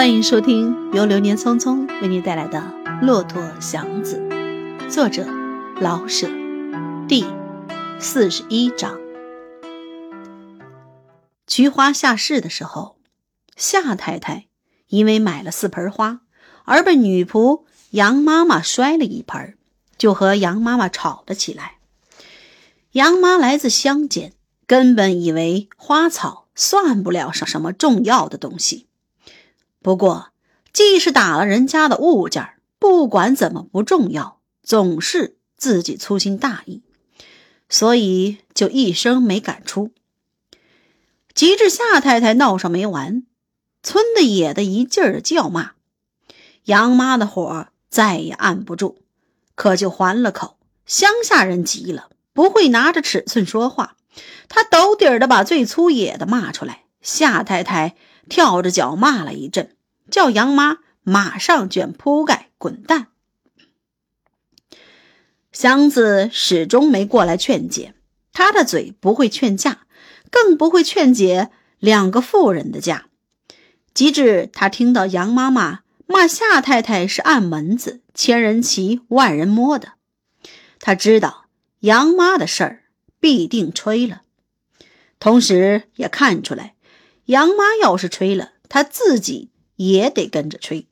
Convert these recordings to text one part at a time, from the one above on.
欢迎收听由流年匆匆为您带来的《骆驼祥子》，作者老舍，第四十一章。菊花下市的时候，夏太太因为买了四盆花，而被女仆杨妈妈摔了一盆，就和杨妈妈吵了起来。杨妈来自乡间，根本以为花草算不了什什么重要的东西。不过，既是打了人家的物件，不管怎么不重要，总是自己粗心大意，所以就一声没敢出。及至夏太太闹上没完，村的野的一劲儿叫骂，杨妈的火再也按不住，可就还了口。乡下人急了，不会拿着尺寸说话，他抖底儿的把最粗野的骂出来。夏太太。跳着脚骂了一阵，叫杨妈马上卷铺盖滚蛋。祥子始终没过来劝解，他的嘴不会劝架，更不会劝解两个妇人的架。及至他听到杨妈妈骂夏太太是暗门子，千人骑万人摸的，他知道杨妈的事儿必定吹了，同时也看出来。杨妈要是吹了，她自己也得跟着吹。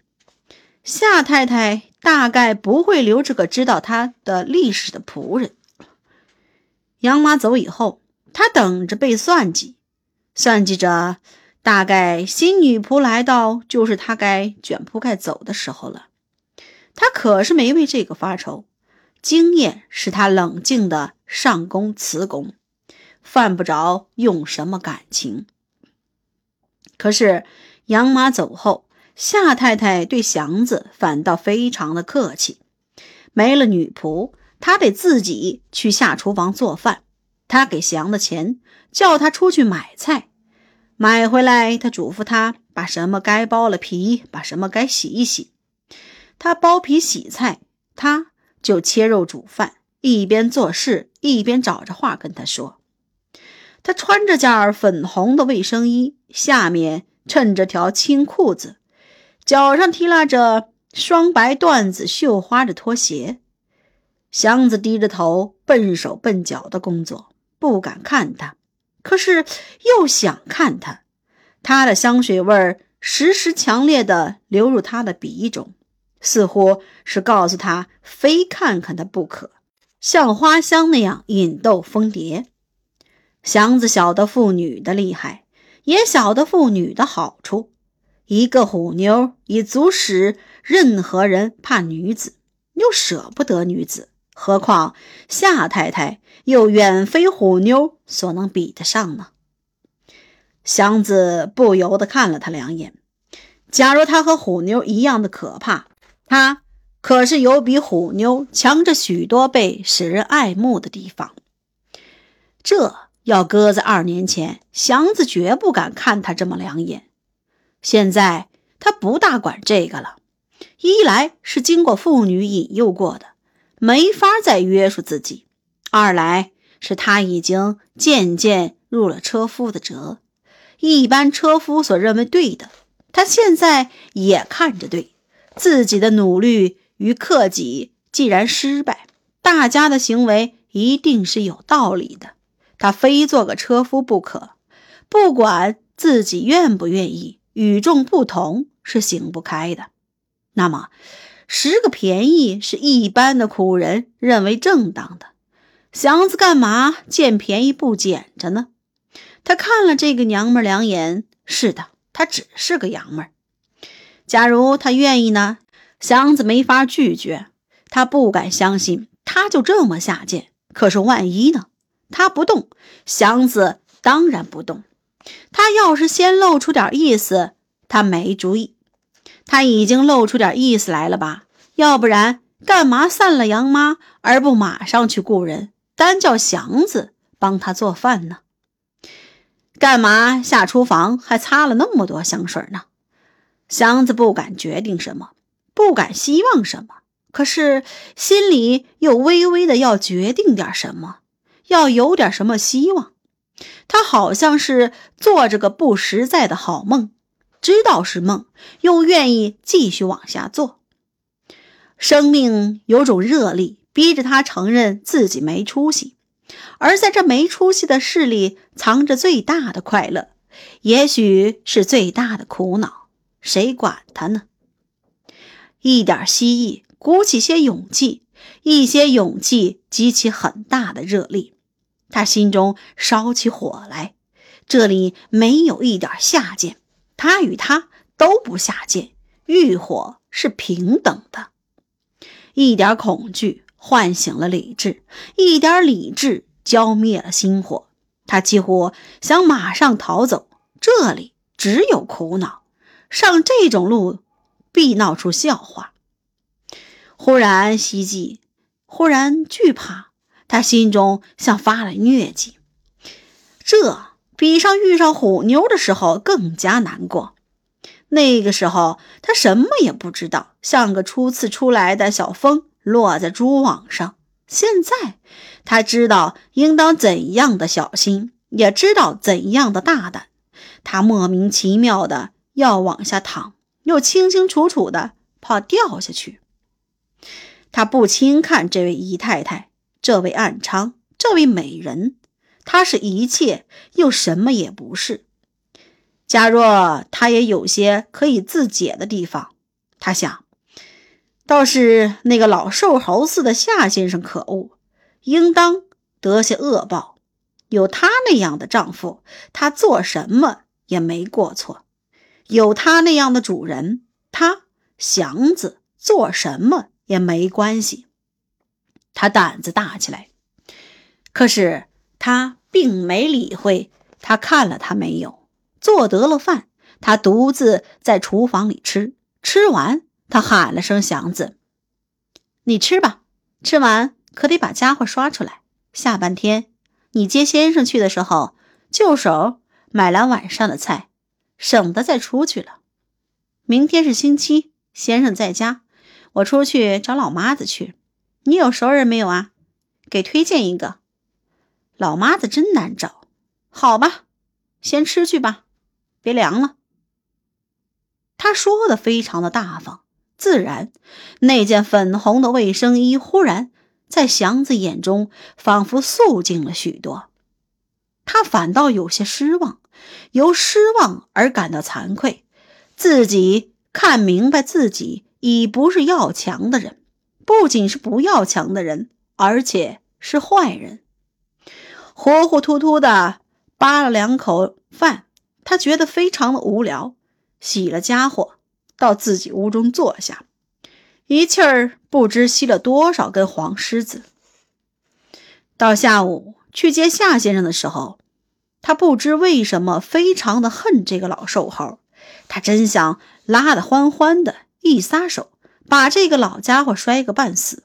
夏太太大概不会留这个知道她的历史的仆人。杨妈走以后，她等着被算计，算计着，大概新女仆来到，就是她该卷铺盖走的时候了。她可是没为这个发愁，经验使她冷静的上工辞工，犯不着用什么感情。可是杨妈走后，夏太太对祥子反倒非常的客气。没了女仆，她得自己去下厨房做饭。她给祥子钱，叫他出去买菜，买回来，他嘱咐他把什么该剥了皮，把什么该洗一洗。他剥皮洗菜，他就切肉煮饭，一边做事一边找着话跟他说。他穿着件粉红的卫生衣，下面衬着条青裤子，脚上提拉着双白缎子绣花的拖鞋。祥子低着头，笨手笨脚的工作，不敢看他，可是又想看他。他的香水味儿时时强烈的流入他的鼻中，似乎是告诉他非看看他不可，像花香那样引逗蜂蝶。祥子晓得妇女的厉害，也晓得妇女的好处。一个虎妞已足使任何人怕女子，又舍不得女子，何况夏太太又远非虎妞所能比得上呢？祥子不由得看了他两眼。假如他和虎妞一样的可怕，他可是有比虎妞强着许多倍使人爱慕的地方。这。要搁在二年前，祥子绝不敢看他这么两眼。现在他不大管这个了，一来是经过妇女引诱过的，没法再约束自己；二来是他已经渐渐入了车夫的辙，一般车夫所认为对的，他现在也看着对。自己的努力与克己既然失败，大家的行为一定是有道理的。他非做个车夫不可，不管自己愿不愿意，与众不同是行不开的。那么，十个便宜是一般的苦人认为正当的，祥子干嘛见便宜不捡着呢？他看了这个娘们两眼，是的，她只是个娘们。假如他愿意呢？祥子没法拒绝，他不敢相信他就这么下贱。可是万一呢？他不动，祥子当然不动。他要是先露出点意思，他没主意。他已经露出点意思来了吧？要不然干嘛散了杨妈而不马上去雇人，单叫祥子帮他做饭呢？干嘛下厨房还擦了那么多香水呢？祥子不敢决定什么，不敢希望什么，可是心里又微微的要决定点什么。要有点什么希望，他好像是做着个不实在的好梦，知道是梦，又愿意继续往下做。生命有种热力，逼着他承认自己没出息，而在这没出息的事里，藏着最大的快乐，也许是最大的苦恼。谁管他呢？一点蜥蜴，鼓起些勇气，一些勇气激起很大的热力，他心中烧起火来。这里没有一点下贱，他与他都不下贱，欲火是平等的。一点恐惧唤醒了理智，一点理智浇灭了心火。他几乎想马上逃走，这里只有苦恼，上这种路必闹出笑话。忽然希冀，忽然惧怕，他心中像发了疟疾。这比上遇上虎妞的时候更加难过。那个时候，他什么也不知道，像个初次出来的小蜂落在蛛网上。现在，他知道应当怎样的小心，也知道怎样的大胆。他莫名其妙的要往下躺，又清清楚楚的怕掉下去。他不轻看这位姨太太，这位暗娼，这位美人。她是一切，又什么也不是。假若她也有些可以自解的地方，他想，倒是那个老瘦猴似的夏先生可恶，应当得些恶报。有他那样的丈夫，他做什么也没过错；有他那样的主人，他祥子做什么也没关系。他胆子大起来，可是他并没理会。他看了他没有。做得了饭，他独自在厨房里吃。吃完，他喊了声“祥子”，你吃吧。吃完可得把家伙刷出来。下半天你接先生去的时候，就手买来晚上的菜，省得再出去了。明天是星期，先生在家，我出去找老妈子去。你有熟人没有啊？给推荐一个。老妈子真难找。好吧，先吃去吧。别凉了。他说的非常的大方自然，那件粉红的卫生衣忽然在祥子眼中仿佛肃静了许多。他反倒有些失望，由失望而感到惭愧，自己看明白自己已不是要强的人，不仅是不要强的人，而且是坏人。糊糊涂涂的扒了两口饭。他觉得非常的无聊，洗了家伙，到自己屋中坐下，一气儿不知吸了多少根黄狮子。到下午去接夏先生的时候，他不知为什么非常的恨这个老瘦猴，他真想拉得欢欢的，一撒手把这个老家伙摔个半死。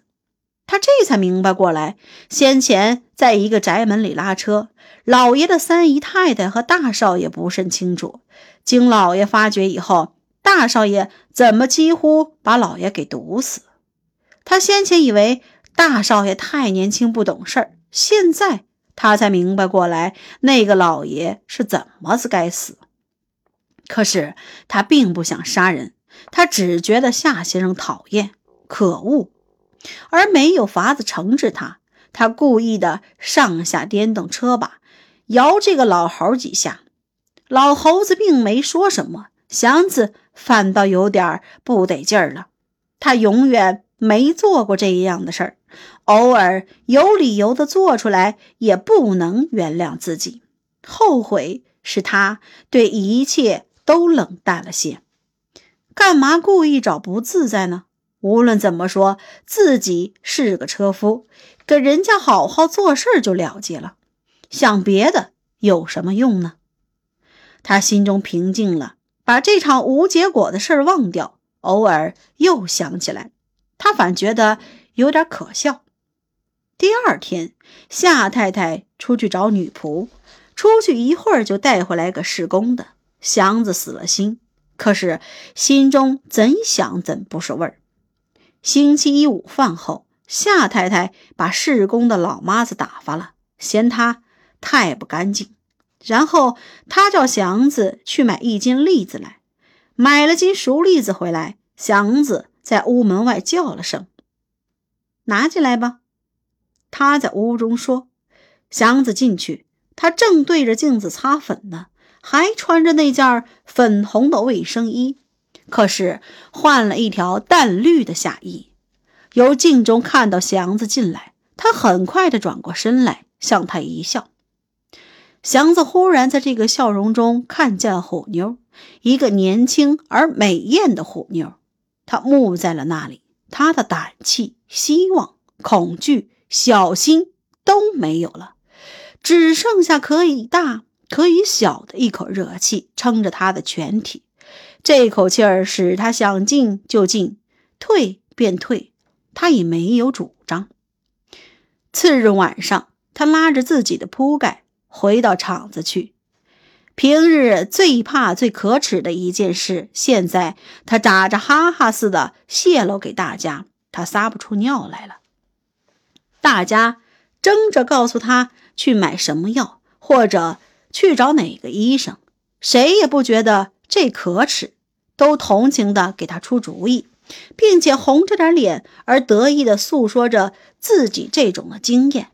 他这才明白过来，先前在一个宅门里拉车。老爷的三姨太太和大少爷不甚清楚，经老爷发觉以后，大少爷怎么几乎把老爷给毒死。他先前以为大少爷太年轻不懂事儿，现在他才明白过来，那个老爷是怎么子该死。可是他并不想杀人，他只觉得夏先生讨厌、可恶，而没有法子惩治他。他故意的上下颠动车把。摇这个老猴几下，老猴子并没说什么，祥子反倒有点不得劲儿了。他永远没做过这样的事儿，偶尔有理由的做出来，也不能原谅自己。后悔是他对一切都冷淡了些，干嘛故意找不自在呢？无论怎么说，自己是个车夫，给人家好好做事就了结了。想别的有什么用呢？他心中平静了，把这场无结果的事忘掉。偶尔又想起来，他反觉得有点可笑。第二天，夏太太出去找女仆，出去一会儿就带回来个施工的。祥子死了心，可是心中怎想怎不是味儿。星期一午饭后，夏太太把侍工的老妈子打发了，嫌他。太不干净，然后他叫祥子去买一斤栗子来，买了斤熟栗子回来。祥子在屋门外叫了声：“拿进来吧。”他在屋中说。祥子进去，他正对着镜子擦粉呢，还穿着那件粉红的卫生衣，可是换了一条淡绿的下衣。由镜中看到祥子进来，他很快的转过身来向他一笑。祥子忽然在这个笑容中看见了虎妞，一个年轻而美艳的虎妞。他木在了那里，他的胆气、希望、恐惧、小心都没有了。只剩下可以大可以小的一口热气撑着他的全体，这口气儿使他想进就进，退便退，他已没有主张。次日晚上，他拉着自己的铺盖回到厂子去。平日最怕、最可耻的一件事，现在他打着哈哈似的泄露给大家，他撒不出尿来了。大家争着告诉他。去买什么药，或者去找哪个医生，谁也不觉得这可耻，都同情的给他出主意，并且红着点脸而得意的诉说着自己这种的经验。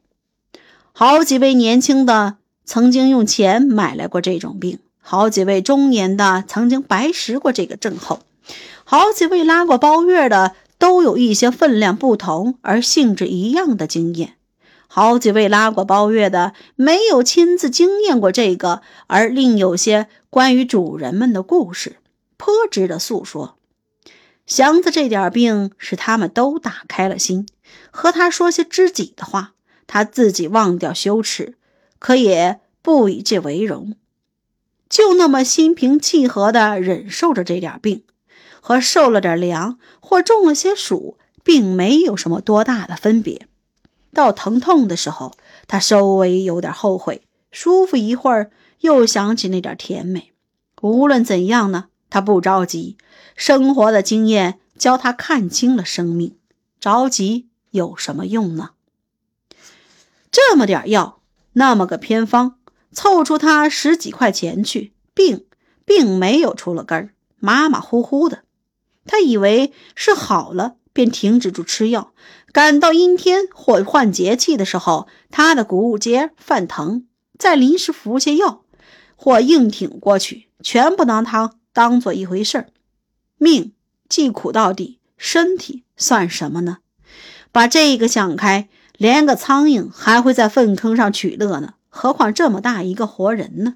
好几位年轻的曾经用钱买来过这种病，好几位中年的曾经白食过这个症候，好几位拉过包月的都有一些分量不同而性质一样的经验。好几位拉过包月的，没有亲自经验过这个，而另有些关于主人们的故事，颇值得诉说。祥子这点病使他们都打开了心，和他说些知己的话，他自己忘掉羞耻，可也不以这为荣，就那么心平气和地忍受着这点病，和受了点凉或中了些暑，并没有什么多大的分别。到疼痛的时候，他稍微有点后悔；舒服一会儿，又想起那点甜美。无论怎样呢，他不着急。生活的经验教他看清了生命，着急有什么用呢？这么点药，那么个偏方，凑出他十几块钱去，病并没有出了根儿，马马虎虎的。他以为是好了。便停止住吃药，赶到阴天或换节气的时候，他的骨节犯疼，再临时服些药，或硬挺过去，全不拿他当做一回事儿。命既苦到底，身体算什么呢？把这个想开，连个苍蝇还会在粪坑上取乐呢，何况这么大一个活人呢？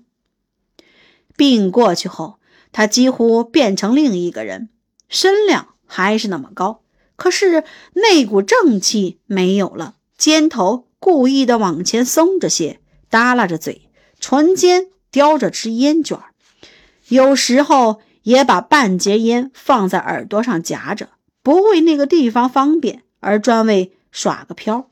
病过去后，他几乎变成另一个人，身量还是那么高。可是那股正气没有了，肩头故意的往前松着些，耷拉着嘴，唇间叼着支烟卷有时候也把半截烟放在耳朵上夹着，不为那个地方方便，而专为耍个飘。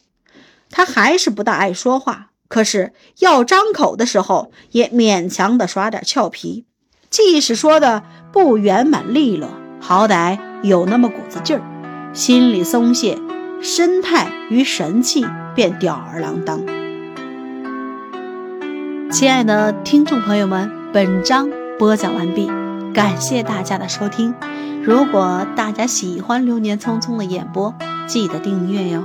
他还是不大爱说话，可是要张口的时候，也勉强的耍点俏皮，即使说的不圆满利落，好歹有那么股子劲儿。心里松懈，身态与神气便吊儿郎当。亲爱的听众朋友们，本章播讲完毕，感谢大家的收听。如果大家喜欢《流年匆匆》的演播，记得订阅哟。